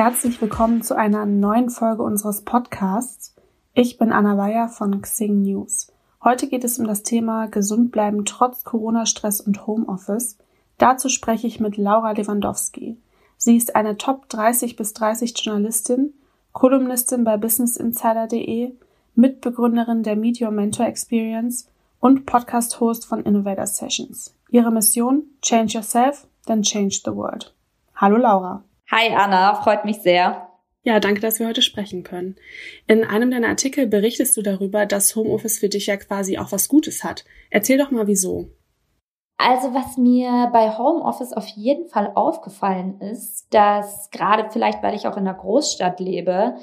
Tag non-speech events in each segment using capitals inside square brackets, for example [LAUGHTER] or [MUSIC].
Herzlich willkommen zu einer neuen Folge unseres Podcasts. Ich bin Anna Weyer von Xing News. Heute geht es um das Thema Gesund bleiben trotz Corona-Stress und Homeoffice. Dazu spreche ich mit Laura Lewandowski. Sie ist eine Top 30 bis 30 Journalistin, Kolumnistin bei businessinsider.de, Mitbegründerin der Your Mentor Experience und Podcast-Host von Innovator Sessions. Ihre Mission? Change yourself, then change the world. Hallo Laura. Hi Anna, freut mich sehr. Ja, danke, dass wir heute sprechen können. In einem deiner Artikel berichtest du darüber, dass Homeoffice für dich ja quasi auch was Gutes hat. Erzähl doch mal wieso. Also was mir bei Homeoffice auf jeden Fall aufgefallen ist, dass gerade vielleicht, weil ich auch in einer Großstadt lebe,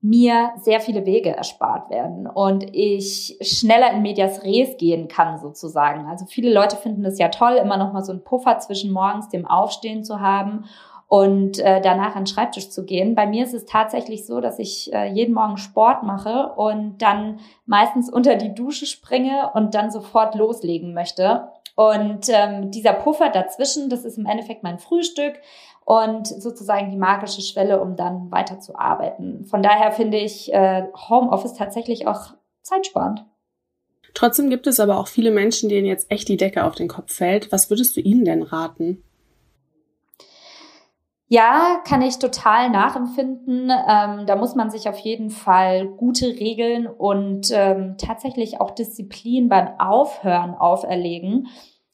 mir sehr viele Wege erspart werden und ich schneller in Medias Res gehen kann sozusagen. Also viele Leute finden es ja toll, immer noch mal so einen Puffer zwischen morgens dem Aufstehen zu haben und äh, danach an den Schreibtisch zu gehen. Bei mir ist es tatsächlich so, dass ich äh, jeden Morgen Sport mache und dann meistens unter die Dusche springe und dann sofort loslegen möchte. Und ähm, dieser Puffer dazwischen, das ist im Endeffekt mein Frühstück und sozusagen die magische Schwelle, um dann weiter zu arbeiten. Von daher finde ich äh, Homeoffice tatsächlich auch zeitsparend. Trotzdem gibt es aber auch viele Menschen, denen jetzt echt die Decke auf den Kopf fällt. Was würdest du ihnen denn raten? Ja, kann ich total nachempfinden. Ähm, da muss man sich auf jeden Fall gute Regeln und ähm, tatsächlich auch Disziplin beim Aufhören auferlegen.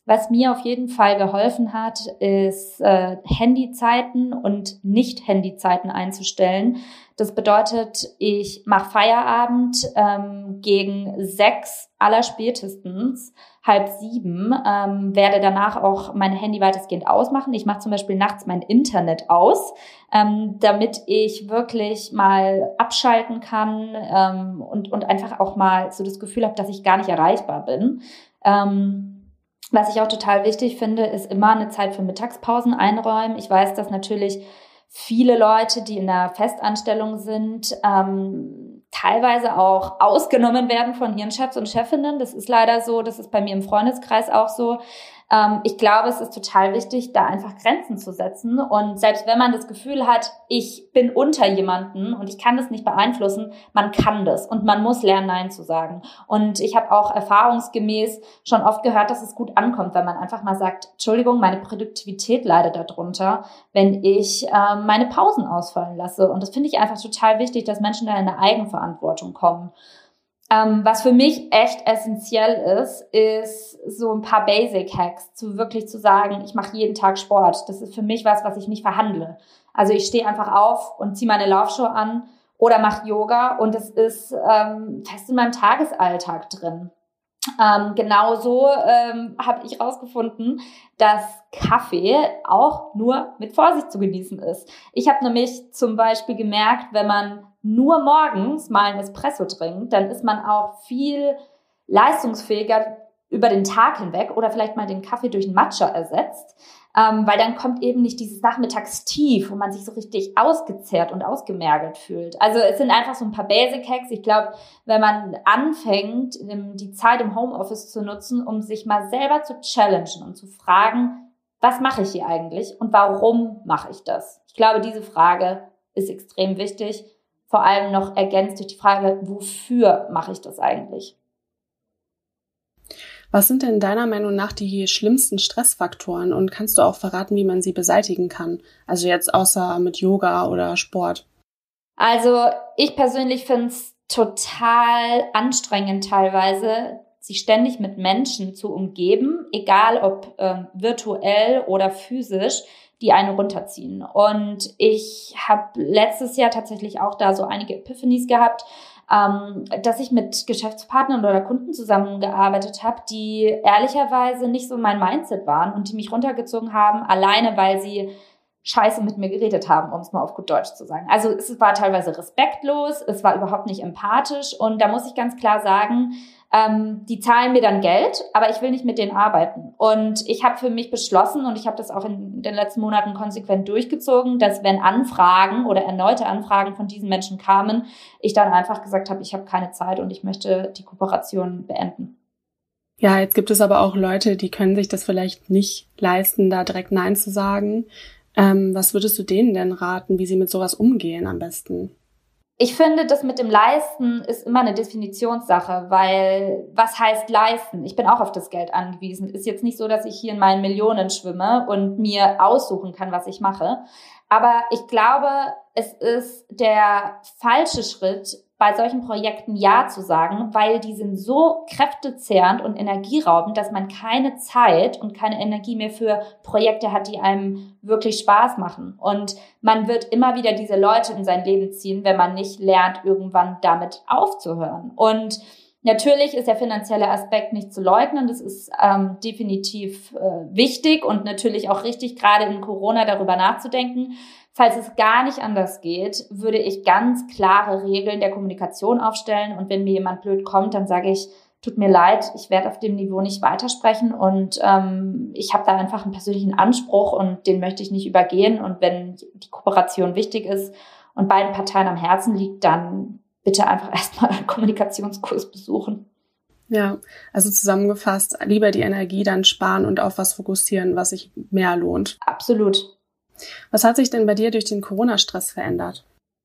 Was mir auf jeden Fall geholfen hat, ist äh, Handyzeiten und Nicht-Handyzeiten einzustellen. Das bedeutet, ich mache Feierabend ähm, gegen sechs allerspätestens, halb sieben, ähm, werde danach auch mein Handy weitestgehend ausmachen. Ich mache zum Beispiel nachts mein Internet aus, ähm, damit ich wirklich mal abschalten kann ähm, und, und einfach auch mal so das Gefühl habe, dass ich gar nicht erreichbar bin. Ähm, was ich auch total wichtig finde, ist immer eine Zeit für Mittagspausen einräumen. Ich weiß, dass natürlich viele Leute, die in der Festanstellung sind, ähm, teilweise auch ausgenommen werden von ihren Chefs und Chefinnen. Das ist leider so, das ist bei mir im Freundeskreis auch so. Ähm, ich glaube, es ist total wichtig, da einfach Grenzen zu setzen. Und selbst wenn man das Gefühl hat, ich bin unter jemanden und ich kann das nicht beeinflussen, man kann das und man muss lernen, Nein zu sagen. Und ich habe auch erfahrungsgemäß schon oft gehört, dass es gut ankommt, wenn man einfach mal sagt, Entschuldigung, meine Produktivität leidet darunter, wenn ich äh, meine Pausen ausfallen lasse. Und das finde ich einfach total wichtig, dass Menschen da in eine Eigenverantwortung kommen. Ähm, was für mich echt essentiell ist, ist so ein paar Basic Hacks, zu wirklich zu sagen, ich mache jeden Tag Sport. Das ist für mich was, was ich nicht verhandle. Also ich stehe einfach auf und ziehe meine Laufschuhe an oder mache Yoga und es ist ähm, fest in meinem Tagesalltag drin. Ähm, genauso ähm, habe ich herausgefunden, dass Kaffee auch nur mit Vorsicht zu genießen ist. Ich habe nämlich zum Beispiel gemerkt, wenn man nur morgens mal ein Espresso trinkt, dann ist man auch viel leistungsfähiger über den Tag hinweg oder vielleicht mal den Kaffee durch einen Matcha ersetzt, ähm, weil dann kommt eben nicht dieses Nachmittagstief, wo man sich so richtig ausgezehrt und ausgemergelt fühlt. Also es sind einfach so ein paar Basic Hacks. Ich glaube, wenn man anfängt, die Zeit im Homeoffice zu nutzen, um sich mal selber zu challengen und zu fragen, was mache ich hier eigentlich und warum mache ich das? Ich glaube, diese Frage ist extrem wichtig vor allem noch ergänzt durch die Frage, wofür mache ich das eigentlich? Was sind denn deiner Meinung nach die schlimmsten Stressfaktoren und kannst du auch verraten, wie man sie beseitigen kann? Also jetzt außer mit Yoga oder Sport. Also ich persönlich finde es total anstrengend teilweise, sich ständig mit Menschen zu umgeben, egal ob ähm, virtuell oder physisch, die einen runterziehen. Und ich habe letztes Jahr tatsächlich auch da so einige Epiphanies gehabt, ähm, dass ich mit Geschäftspartnern oder Kunden zusammengearbeitet habe, die ehrlicherweise nicht so mein Mindset waren und die mich runtergezogen haben, alleine weil sie scheiße mit mir geredet haben, um es mal auf gut Deutsch zu sagen. Also es war teilweise respektlos, es war überhaupt nicht empathisch und da muss ich ganz klar sagen, ähm, die zahlen mir dann Geld, aber ich will nicht mit denen arbeiten. Und ich habe für mich beschlossen, und ich habe das auch in den letzten Monaten konsequent durchgezogen, dass wenn Anfragen oder erneute Anfragen von diesen Menschen kamen, ich dann einfach gesagt habe, ich habe keine Zeit und ich möchte die Kooperation beenden. Ja, jetzt gibt es aber auch Leute, die können sich das vielleicht nicht leisten, da direkt Nein zu sagen. Ähm, was würdest du denen denn raten, wie sie mit sowas umgehen am besten? Ich finde, das mit dem Leisten ist immer eine Definitionssache, weil was heißt leisten? Ich bin auch auf das Geld angewiesen. Ist jetzt nicht so, dass ich hier in meinen Millionen schwimme und mir aussuchen kann, was ich mache. Aber ich glaube, es ist der falsche Schritt, bei solchen Projekten Ja zu sagen, weil die sind so kräftezehrend und energieraubend, dass man keine Zeit und keine Energie mehr für Projekte hat, die einem wirklich Spaß machen. Und man wird immer wieder diese Leute in sein Leben ziehen, wenn man nicht lernt, irgendwann damit aufzuhören. Und Natürlich ist der finanzielle Aspekt nicht zu leugnen. Das ist ähm, definitiv äh, wichtig und natürlich auch richtig, gerade in Corona darüber nachzudenken. Falls es gar nicht anders geht, würde ich ganz klare Regeln der Kommunikation aufstellen. Und wenn mir jemand blöd kommt, dann sage ich, tut mir leid, ich werde auf dem Niveau nicht weitersprechen und ähm, ich habe da einfach einen persönlichen Anspruch und den möchte ich nicht übergehen. Und wenn die Kooperation wichtig ist und beiden Parteien am Herzen liegt, dann bitte einfach [LAUGHS] erstmal einen Kommunikationskurs besuchen. Ja, also zusammengefasst, lieber die Energie dann sparen und auf was fokussieren, was sich mehr lohnt. Absolut. Was hat sich denn bei dir durch den Corona-Stress verändert?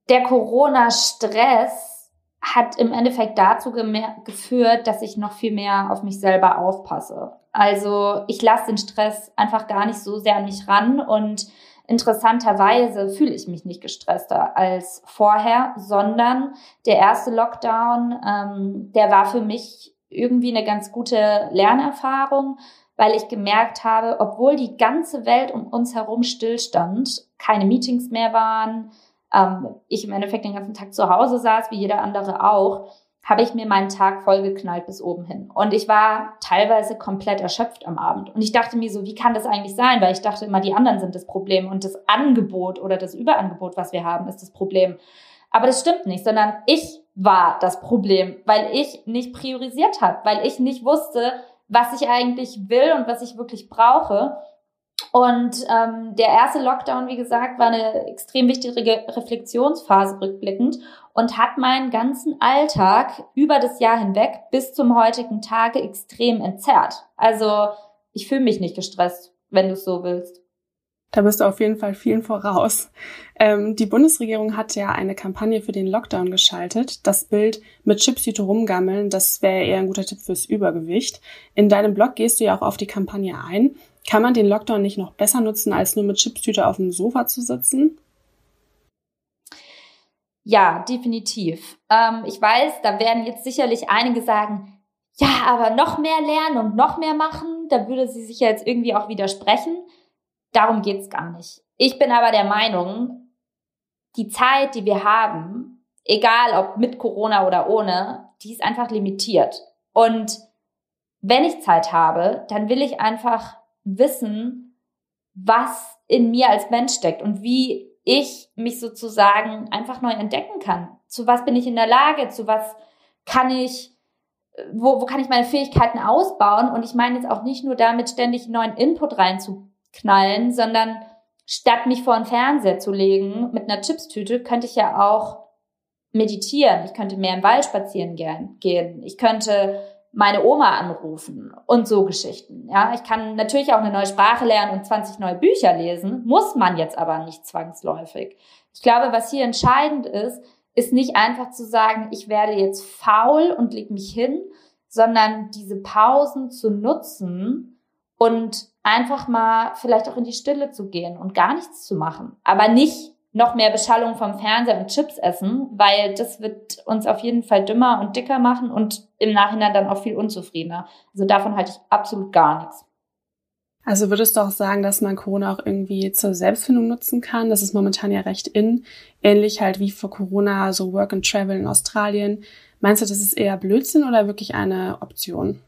Der Corona-Stress hat im Endeffekt dazu geführt, dass ich noch viel mehr auf mich selber aufpasse. Also ich lasse den Stress einfach gar nicht so sehr an mich ran und interessanterweise fühle ich mich nicht gestresster als vorher, sondern der erste Lockdown, ähm, der war für mich irgendwie eine ganz gute Lernerfahrung, weil ich gemerkt habe, obwohl die ganze Welt um uns herum stillstand, keine Meetings mehr waren, ähm, ich im Endeffekt den ganzen Tag zu Hause saß, wie jeder andere auch, habe ich mir meinen Tag vollgeknallt bis oben hin. Und ich war teilweise komplett erschöpft am Abend. Und ich dachte mir so, wie kann das eigentlich sein? Weil ich dachte immer, die anderen sind das Problem und das Angebot oder das Überangebot, was wir haben, ist das Problem. Aber das stimmt nicht, sondern ich war das Problem, weil ich nicht priorisiert habe, weil ich nicht wusste, was ich eigentlich will und was ich wirklich brauche. Und ähm, der erste Lockdown, wie gesagt, war eine extrem wichtige Reflexionsphase rückblickend und hat meinen ganzen Alltag über das Jahr hinweg bis zum heutigen Tage extrem entzerrt. Also ich fühle mich nicht gestresst, wenn du es so willst. Da bist du auf jeden Fall vielen voraus. Ähm, die Bundesregierung hat ja eine Kampagne für den Lockdown geschaltet. Das Bild mit Chipstüte rumgammeln, das wäre eher ein guter Tipp fürs Übergewicht. In deinem Blog gehst du ja auch auf die Kampagne ein. Kann man den Lockdown nicht noch besser nutzen, als nur mit Chipstüte auf dem Sofa zu sitzen? Ja, definitiv. Ähm, ich weiß, da werden jetzt sicherlich einige sagen, ja, aber noch mehr lernen und noch mehr machen. Da würde sie sich ja jetzt irgendwie auch widersprechen. Darum geht's gar nicht. Ich bin aber der Meinung, die Zeit, die wir haben, egal ob mit Corona oder ohne, die ist einfach limitiert. Und wenn ich Zeit habe, dann will ich einfach wissen, was in mir als Mensch steckt und wie ich mich sozusagen einfach neu entdecken kann. Zu was bin ich in der Lage? Zu was kann ich, wo, wo kann ich meine Fähigkeiten ausbauen? Und ich meine jetzt auch nicht nur damit ständig neuen Input reinzubringen knallen, sondern statt mich vor den Fernseher zu legen mit einer Chipstüte, könnte ich ja auch meditieren. Ich könnte mehr im Wald spazieren gehen. Ich könnte meine Oma anrufen und so Geschichten. Ja, ich kann natürlich auch eine neue Sprache lernen und 20 neue Bücher lesen, muss man jetzt aber nicht zwangsläufig. Ich glaube, was hier entscheidend ist, ist nicht einfach zu sagen, ich werde jetzt faul und leg mich hin, sondern diese Pausen zu nutzen und einfach mal vielleicht auch in die Stille zu gehen und gar nichts zu machen. Aber nicht noch mehr Beschallung vom Fernseher und Chips essen, weil das wird uns auf jeden Fall dümmer und dicker machen und im Nachhinein dann auch viel unzufriedener. Also davon halte ich absolut gar nichts. Also würdest du auch sagen, dass man Corona auch irgendwie zur Selbstfindung nutzen kann? Das ist momentan ja recht in. Ähnlich halt wie vor Corona, so Work and Travel in Australien. Meinst du, das ist eher Blödsinn oder wirklich eine Option?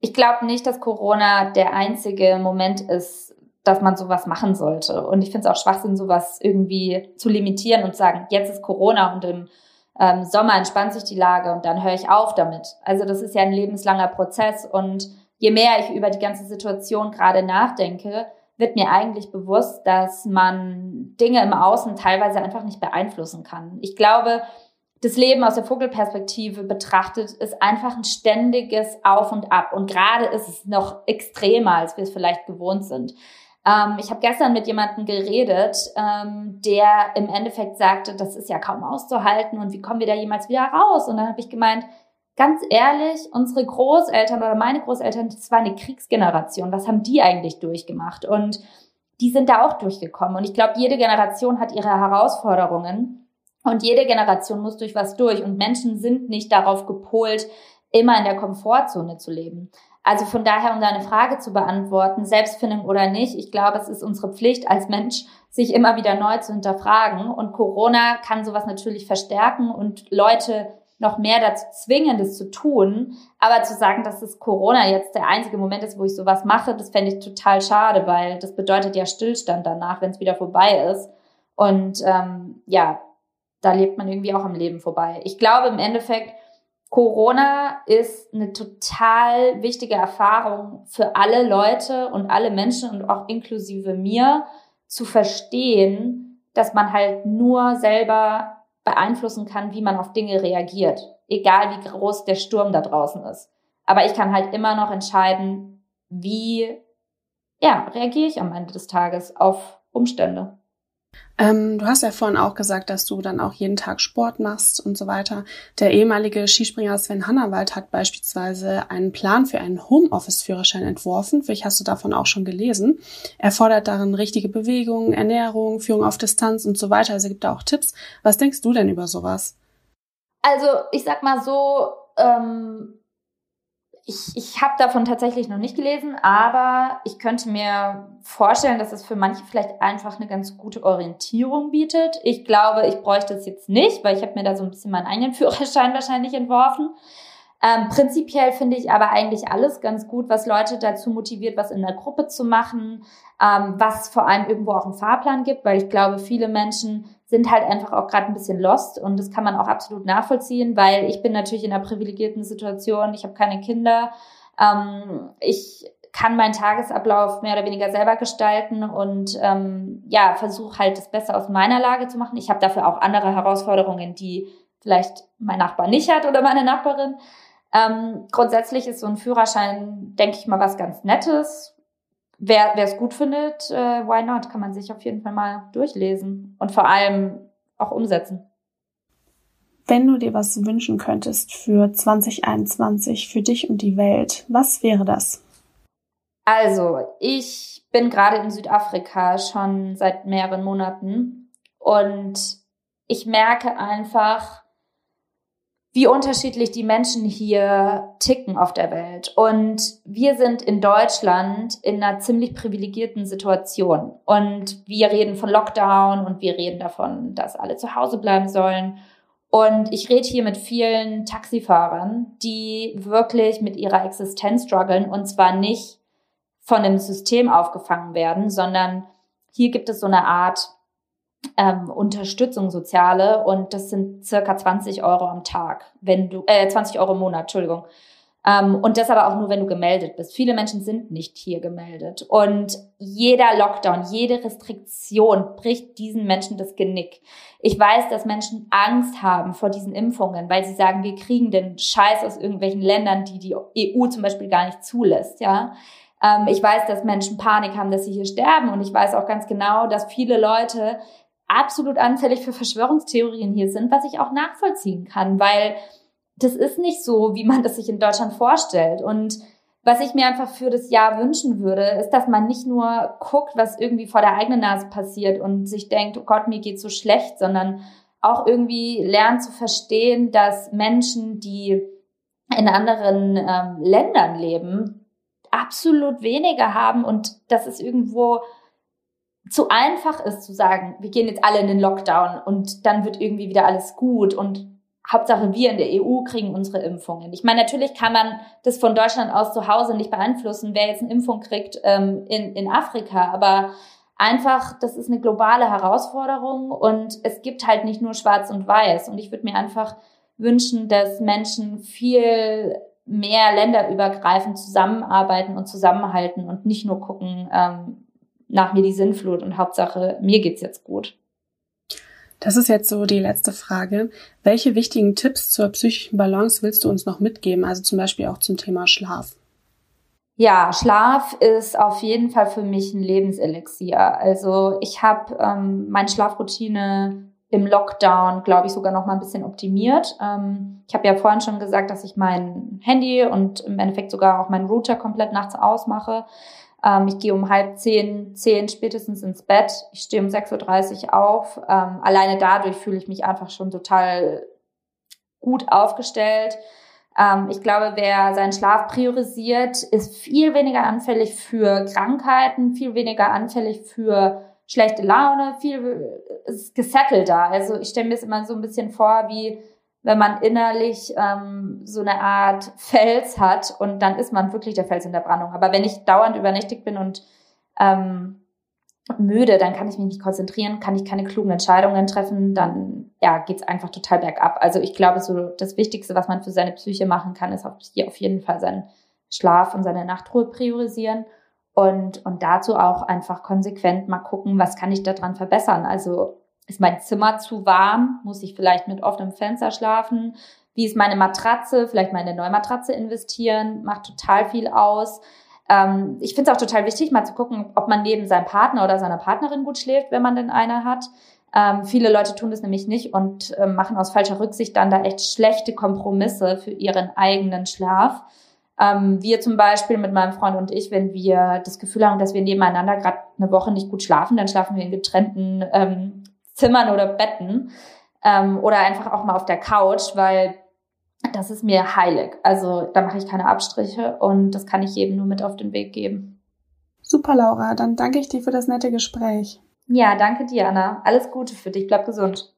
ich glaube nicht, dass Corona der einzige Moment ist, dass man sowas machen sollte. Und ich finde es auch Schwachsinn, sowas irgendwie zu limitieren und sagen, jetzt ist Corona und im ähm, Sommer entspannt sich die Lage und dann höre ich auf damit. Also das ist ja ein lebenslanger Prozess und je mehr ich über die ganze Situation gerade nachdenke, wird mir eigentlich bewusst, dass man Dinge im Außen teilweise einfach nicht beeinflussen kann. Ich glaube, das Leben aus der Vogelperspektive betrachtet, ist einfach ein ständiges Auf und Ab. Und gerade ist es noch extremer, als wir es vielleicht gewohnt sind. Ähm, ich habe gestern mit jemandem geredet, ähm, der im Endeffekt sagte, das ist ja kaum auszuhalten und wie kommen wir da jemals wieder raus? Und dann habe ich gemeint, ganz ehrlich, unsere Großeltern oder meine Großeltern, das war eine Kriegsgeneration. Was haben die eigentlich durchgemacht? Und die sind da auch durchgekommen. Und ich glaube, jede Generation hat ihre Herausforderungen. Und jede Generation muss durch was durch. Und Menschen sind nicht darauf gepolt, immer in der Komfortzone zu leben. Also von daher, um deine Frage zu beantworten, Selbstfindung oder nicht, ich glaube, es ist unsere Pflicht als Mensch, sich immer wieder neu zu hinterfragen. Und Corona kann sowas natürlich verstärken und Leute noch mehr dazu zwingen, das zu tun. Aber zu sagen, dass das Corona jetzt der einzige Moment ist, wo ich sowas mache, das fände ich total schade, weil das bedeutet ja Stillstand danach, wenn es wieder vorbei ist. Und ähm, ja, da lebt man irgendwie auch am Leben vorbei. Ich glaube im Endeffekt, Corona ist eine total wichtige Erfahrung für alle Leute und alle Menschen und auch inklusive mir zu verstehen, dass man halt nur selber beeinflussen kann, wie man auf Dinge reagiert, egal wie groß der Sturm da draußen ist. Aber ich kann halt immer noch entscheiden, wie ja, reagiere ich am Ende des Tages auf Umstände. Ähm, du hast ja vorhin auch gesagt, dass du dann auch jeden Tag Sport machst und so weiter. Der ehemalige Skispringer Sven Hannawald hat beispielsweise einen Plan für einen Homeoffice-Führerschein entworfen. Vielleicht hast du davon auch schon gelesen. Er fordert darin richtige Bewegung, Ernährung, Führung auf Distanz und so weiter. Also gibt da auch Tipps. Was denkst du denn über sowas? Also ich sag mal so, ähm, ich, ich habe davon tatsächlich noch nicht gelesen, aber ich könnte mir vorstellen, dass es für manche vielleicht einfach eine ganz gute Orientierung bietet. Ich glaube, ich bräuchte es jetzt nicht, weil ich habe mir da so ein bisschen meinen eigenen [LAUGHS] Führerschein wahrscheinlich entworfen. Ähm, prinzipiell finde ich aber eigentlich alles ganz gut, was Leute dazu motiviert, was in der Gruppe zu machen, ähm, was vor allem irgendwo auch einen Fahrplan gibt, weil ich glaube, viele Menschen sind halt einfach auch gerade ein bisschen lost und das kann man auch absolut nachvollziehen, weil ich bin natürlich in einer privilegierten Situation, ich habe keine Kinder, ähm, ich kann meinen Tagesablauf mehr oder weniger selber gestalten und ähm, ja, versuche halt das Beste aus meiner Lage zu machen. Ich habe dafür auch andere Herausforderungen, die vielleicht mein Nachbar nicht hat oder meine Nachbarin. Ähm, grundsätzlich ist so ein Führerschein, denke ich mal, was ganz Nettes wer es gut findet, äh, why not? Kann man sich auf jeden Fall mal durchlesen und vor allem auch umsetzen. Wenn du dir was wünschen könntest für 2021, für dich und die Welt, was wäre das? Also, ich bin gerade in Südafrika schon seit mehreren Monaten und ich merke einfach, wie unterschiedlich die Menschen hier ticken auf der Welt. Und wir sind in Deutschland in einer ziemlich privilegierten Situation. Und wir reden von Lockdown und wir reden davon, dass alle zu Hause bleiben sollen. Und ich rede hier mit vielen Taxifahrern, die wirklich mit ihrer Existenz strugglen und zwar nicht von dem System aufgefangen werden, sondern hier gibt es so eine Art ähm, Unterstützung soziale und das sind circa 20 Euro am Tag, wenn du, äh, 20 Euro im Monat, Entschuldigung. Ähm, und das aber auch nur, wenn du gemeldet bist. Viele Menschen sind nicht hier gemeldet. Und jeder Lockdown, jede Restriktion bricht diesen Menschen das Genick. Ich weiß, dass Menschen Angst haben vor diesen Impfungen, weil sie sagen, wir kriegen den Scheiß aus irgendwelchen Ländern, die die EU zum Beispiel gar nicht zulässt, ja. Ähm, ich weiß, dass Menschen Panik haben, dass sie hier sterben. Und ich weiß auch ganz genau, dass viele Leute absolut anfällig für Verschwörungstheorien hier sind, was ich auch nachvollziehen kann, weil das ist nicht so, wie man das sich in Deutschland vorstellt. Und was ich mir einfach für das Jahr wünschen würde, ist, dass man nicht nur guckt, was irgendwie vor der eigenen Nase passiert und sich denkt, oh Gott, mir geht's so schlecht, sondern auch irgendwie lernt zu verstehen, dass Menschen, die in anderen ähm, Ländern leben, absolut weniger haben und dass es irgendwo zu einfach ist zu sagen, wir gehen jetzt alle in den Lockdown und dann wird irgendwie wieder alles gut und Hauptsache wir in der EU kriegen unsere Impfungen. Ich meine, natürlich kann man das von Deutschland aus zu Hause nicht beeinflussen, wer jetzt eine Impfung kriegt ähm, in, in Afrika, aber einfach, das ist eine globale Herausforderung und es gibt halt nicht nur schwarz und weiß und ich würde mir einfach wünschen, dass Menschen viel mehr länderübergreifend zusammenarbeiten und zusammenhalten und nicht nur gucken, ähm, nach mir die Sinnflut und Hauptsache, mir geht's jetzt gut. Das ist jetzt so die letzte Frage. Welche wichtigen Tipps zur psychischen Balance willst du uns noch mitgeben? Also zum Beispiel auch zum Thema Schlaf. Ja, Schlaf ist auf jeden Fall für mich ein Lebenselixier. Also ich habe ähm, meine Schlafroutine im Lockdown, glaube ich, sogar noch mal ein bisschen optimiert. Ähm, ich habe ja vorhin schon gesagt, dass ich mein Handy und im Endeffekt sogar auch meinen Router komplett nachts ausmache. Ähm, ich gehe um halb zehn, zehn spätestens ins Bett. Ich stehe um 6.30 Uhr auf. Ähm, alleine dadurch fühle ich mich einfach schon total gut aufgestellt. Ähm, ich glaube, wer seinen Schlaf priorisiert, ist viel weniger anfällig für Krankheiten, viel weniger anfällig für schlechte Laune, viel ist gesettelter. Also ich stelle mir es immer so ein bisschen vor, wie wenn man innerlich ähm, so eine Art Fels hat und dann ist man wirklich der Fels in der Brandung. Aber wenn ich dauernd übernächtig bin und ähm, müde, dann kann ich mich nicht konzentrieren, kann ich keine klugen Entscheidungen treffen, dann ja, geht's einfach total bergab. Also ich glaube, so das Wichtigste, was man für seine Psyche machen kann, ist auf jeden Fall seinen Schlaf und seine Nachtruhe priorisieren und, und dazu auch einfach konsequent mal gucken, was kann ich daran verbessern. Also ist mein Zimmer zu warm? Muss ich vielleicht mit offenem Fenster schlafen? Wie ist meine Matratze? Vielleicht meine neue Matratze investieren, macht total viel aus. Ähm, ich finde es auch total wichtig, mal zu gucken, ob man neben seinem Partner oder seiner Partnerin gut schläft, wenn man denn eine hat. Ähm, viele Leute tun das nämlich nicht und äh, machen aus falscher Rücksicht dann da echt schlechte Kompromisse für ihren eigenen Schlaf. Ähm, wir zum Beispiel mit meinem Freund und ich, wenn wir das Gefühl haben, dass wir nebeneinander gerade eine Woche nicht gut schlafen, dann schlafen wir in getrennten ähm, Zimmern oder Betten ähm, oder einfach auch mal auf der Couch, weil das ist mir heilig. Also da mache ich keine Abstriche und das kann ich jedem nur mit auf den Weg geben. Super, Laura. Dann danke ich dir für das nette Gespräch. Ja, danke dir, Anna. Alles Gute für dich. Bleib gesund.